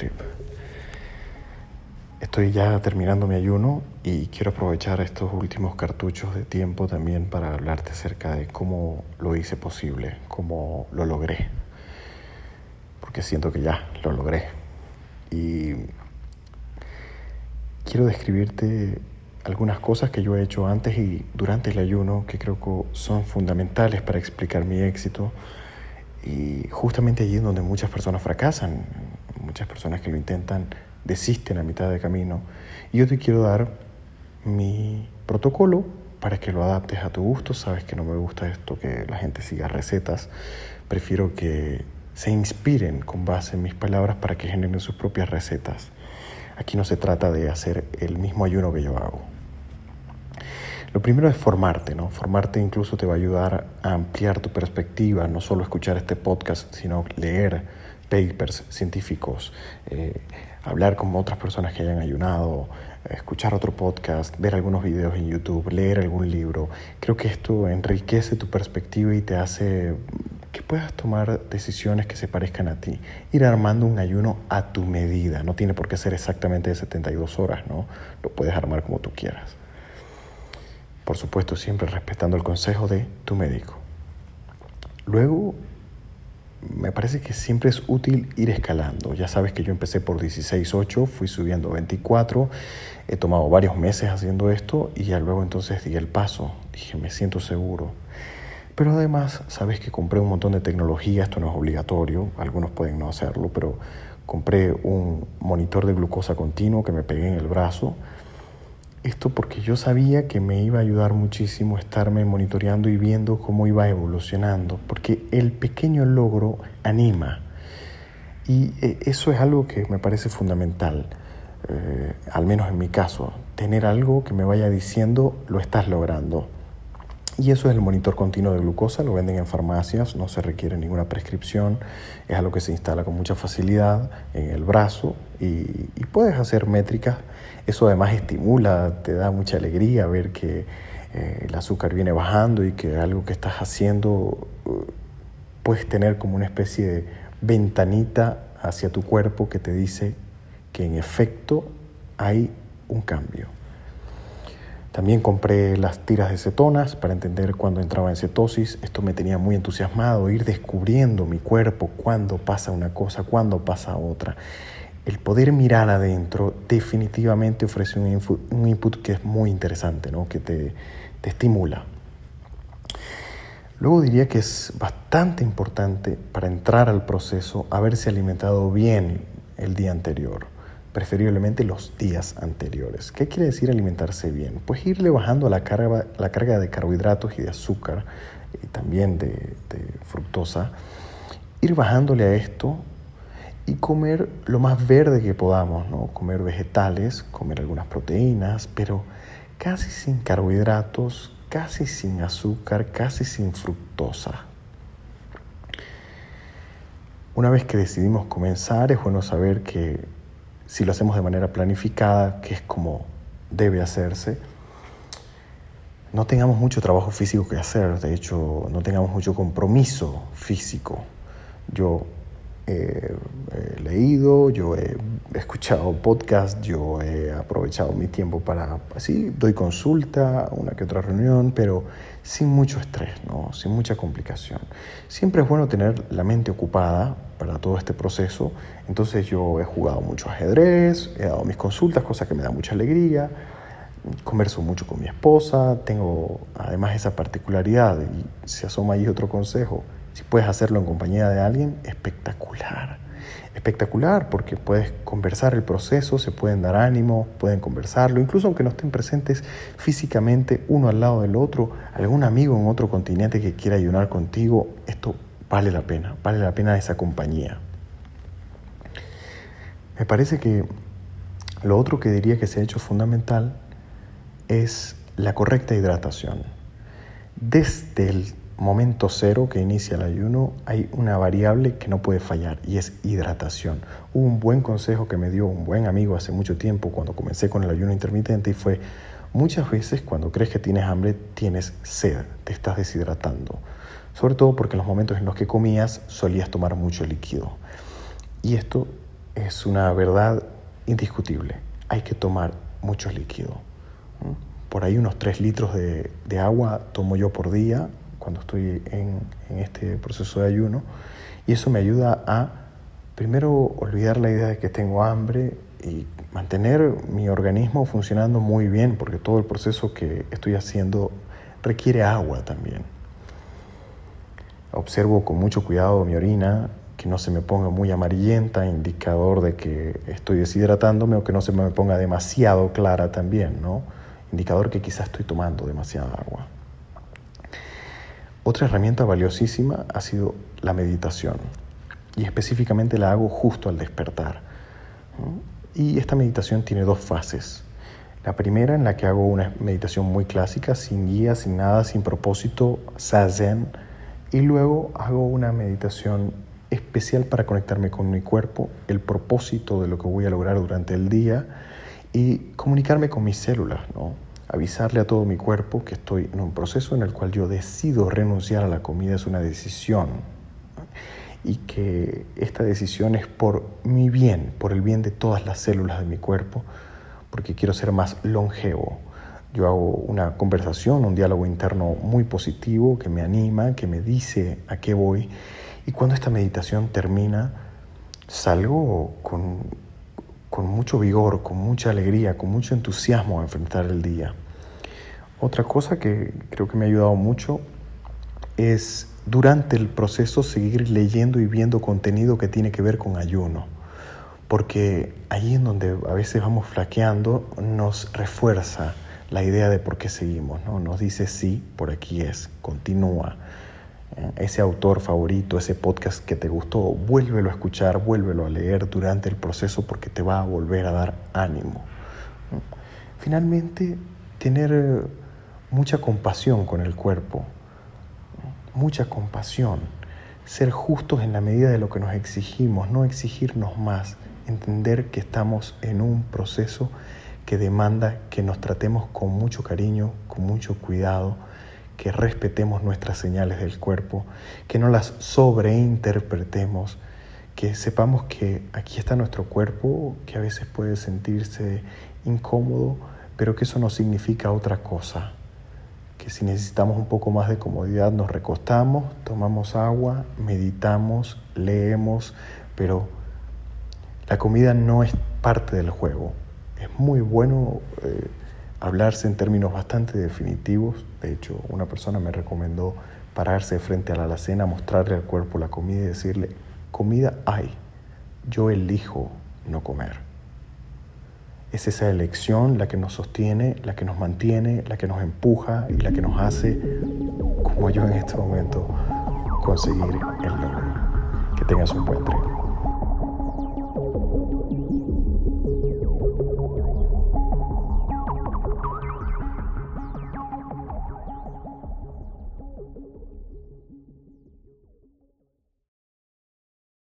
trip. Estoy ya terminando mi ayuno y quiero aprovechar estos últimos cartuchos de tiempo también para hablarte acerca de cómo lo hice posible, cómo lo logré. Porque siento que ya lo logré. Y quiero describirte algunas cosas que yo he hecho antes y durante el ayuno que creo que son fundamentales para explicar mi éxito. Y justamente allí donde muchas personas fracasan, muchas personas que lo intentan desisten a mitad de camino. Y yo te quiero dar mi protocolo para que lo adaptes a tu gusto. Sabes que no me gusta esto, que la gente siga recetas. Prefiero que se inspiren con base en mis palabras para que generen sus propias recetas. Aquí no se trata de hacer el mismo ayuno que yo hago. Lo primero es formarte, ¿no? Formarte incluso te va a ayudar a ampliar tu perspectiva, no solo escuchar este podcast, sino leer papers científicos, eh, hablar con otras personas que hayan ayunado, escuchar otro podcast, ver algunos videos en YouTube, leer algún libro. Creo que esto enriquece tu perspectiva y te hace que puedas tomar decisiones que se parezcan a ti. Ir armando un ayuno a tu medida. No tiene por qué ser exactamente de 72 horas, ¿no? Lo puedes armar como tú quieras. Por supuesto, siempre respetando el consejo de tu médico. Luego, me parece que siempre es útil ir escalando. Ya sabes que yo empecé por 16.8, fui subiendo 24, he tomado varios meses haciendo esto y ya luego entonces di el paso. Dije, me siento seguro. Pero además, sabes que compré un montón de tecnología, esto no es obligatorio, algunos pueden no hacerlo, pero compré un monitor de glucosa continuo que me pegué en el brazo esto porque yo sabía que me iba a ayudar muchísimo estarme monitoreando y viendo cómo iba evolucionando, porque el pequeño logro anima. Y eh, eso es algo que me parece fundamental, eh, al menos en mi caso, tener algo que me vaya diciendo lo estás logrando. Y eso es el monitor continuo de glucosa, lo venden en farmacias, no se requiere ninguna prescripción, es algo que se instala con mucha facilidad en el brazo y, puedes hacer métricas. Eso además estimula, te da mucha alegría ver que eh, el azúcar viene bajando y que algo que estás haciendo uh, puedes tener como una especie de ventanita hacia tu cuerpo que te dice que en efecto hay un cambio. También compré las tiras de cetonas para entender cuándo entraba en cetosis. Esto me tenía muy entusiasmado, ir descubriendo mi cuerpo, cuándo pasa una cosa, cuándo pasa otra. El poder mirar adentro definitivamente ofrece un, input, que es muy interesante, ¿no? que te, te estimula. Luego diría que es bastante importante para entrar al proceso haberse alimentado bien el día anterior preferiblemente los días anteriores. ¿Qué quiere decir alimentarse bien? Pues irle bajando la carga, la carga de carbohidratos y de azúcar y también de, fructosa, ir bajándole a esto y comer lo más verde que podamos, ¿no? comer vegetales, comer algunas proteínas, pero casi sin carbohidratos, casi sin azúcar, casi sin fructosa. Una vez que decidimos comenzar, es bueno saber que si lo hacemos de manera planificada, que es como debe hacerse, no tengamos mucho trabajo físico que hacer, de hecho, no tengamos mucho compromiso físico. Yo he, leído, yo he escuchado podcast, yo he aprovechado mi tiempo para, así, doy consulta, una que otra reunión, pero sin mucho estrés, ¿no? sin mucha complicación. Siempre es bueno tener la mente ocupada para todo este proceso. Entonces yo he jugado mucho ajedrez, he dado mis consultas, cosa que me da mucha alegría. Converso mucho con mi esposa, tengo además esa particularidad y se asoma ahí otro consejo. Si puedes hacerlo en compañía de alguien, espectacular. Espectacular porque puedes conversar el proceso, se pueden dar ánimo, pueden conversarlo, incluso aunque no estén presentes físicamente uno al lado del otro, algún amigo en otro continente que quiera ayunar contigo, esto vale la pena, vale la pena esa compañía. Me parece que lo otro que diría que se ha hecho fundamental es la correcta hidratación. Desde el momento cero que inicia el ayuno hay una variable que no puede fallar y es hidratación. Un buen consejo que me dio un buen amigo hace mucho tiempo cuando comencé con el ayuno intermitente y fue muchas veces cuando crees que tienes hambre tienes sed, te estás deshidratando sobre todo porque en los momentos en los que comías solías tomar mucho líquido. Y esto es una verdad indiscutible. Hay que tomar mucho líquido. Por ahí unos 3 litros de, agua tomo yo por día cuando estoy en, en este proceso de ayuno y eso me ayuda a primero olvidar la idea de que tengo hambre y mantener mi organismo funcionando muy bien porque todo el proceso que estoy haciendo requiere agua también. Observo con mucho cuidado mi orina, que no se me ponga muy amarillenta, indicador de que estoy deshidratándome, o que no se me ponga demasiado clara también, ¿no? Indicador que quizás estoy tomando demasiada agua. Otra herramienta valiosísima ha sido la meditación, y específicamente la hago justo al despertar. Y esta meditación tiene dos fases. La primera en la que hago una meditación muy clásica, sin guía, sin nada, sin propósito, zazen, y luego hago una meditación especial para conectarme con mi cuerpo, el propósito de lo que voy a lograr durante el día y comunicarme con mis células, ¿no? Avisarle a todo mi cuerpo que estoy en un proceso en el cual yo decido renunciar a la comida, es una decisión y que esta decisión es por mi bien, por el bien de todas las células de mi cuerpo, porque quiero ser más longevo, yo hago una conversación, un diálogo interno muy positivo que me anima, que me dice a qué voy. Y cuando esta meditación termina, salgo con, con mucho vigor, con mucha alegría, con mucho entusiasmo a enfrentar el día. Otra cosa que creo que me ha ayudado mucho es durante el proceso seguir leyendo y viendo contenido que tiene que ver con ayuno, porque ahí en donde a veces vamos flaqueando nos refuerza la idea de por qué seguimos, ¿no? Nos dice sí, por aquí es, continúa. Eh, ese autor favorito, ese podcast que te gustó, vuélvelo a escuchar, vuélvelo a leer durante el proceso porque te va a volver a dar ánimo. Finalmente, tener eh, mucha compasión con el cuerpo, mucha compasión, ser justos en la medida de lo que nos exigimos, no exigirnos más, entender que estamos en un proceso que demanda que nos tratemos con mucho cariño, con mucho cuidado, que respetemos nuestras señales del cuerpo, que no las sobreinterpretemos, que sepamos que aquí está nuestro cuerpo, que a veces puede sentirse incómodo, pero que eso no significa otra cosa, que si necesitamos un poco más de comodidad nos recostamos, tomamos agua, meditamos, leemos, pero la comida no es parte del juego, es muy bueno eh, hablarse en términos bastante definitivos. De hecho, una persona me recomendó pararse frente a la alacena, mostrarle al cuerpo la comida y decirle, comida hay, yo elijo no comer. Es esa elección la que nos sostiene, la que nos mantiene, la que nos empuja y la que nos hace, como yo en este momento, conseguir el logro. Que tengas un buen.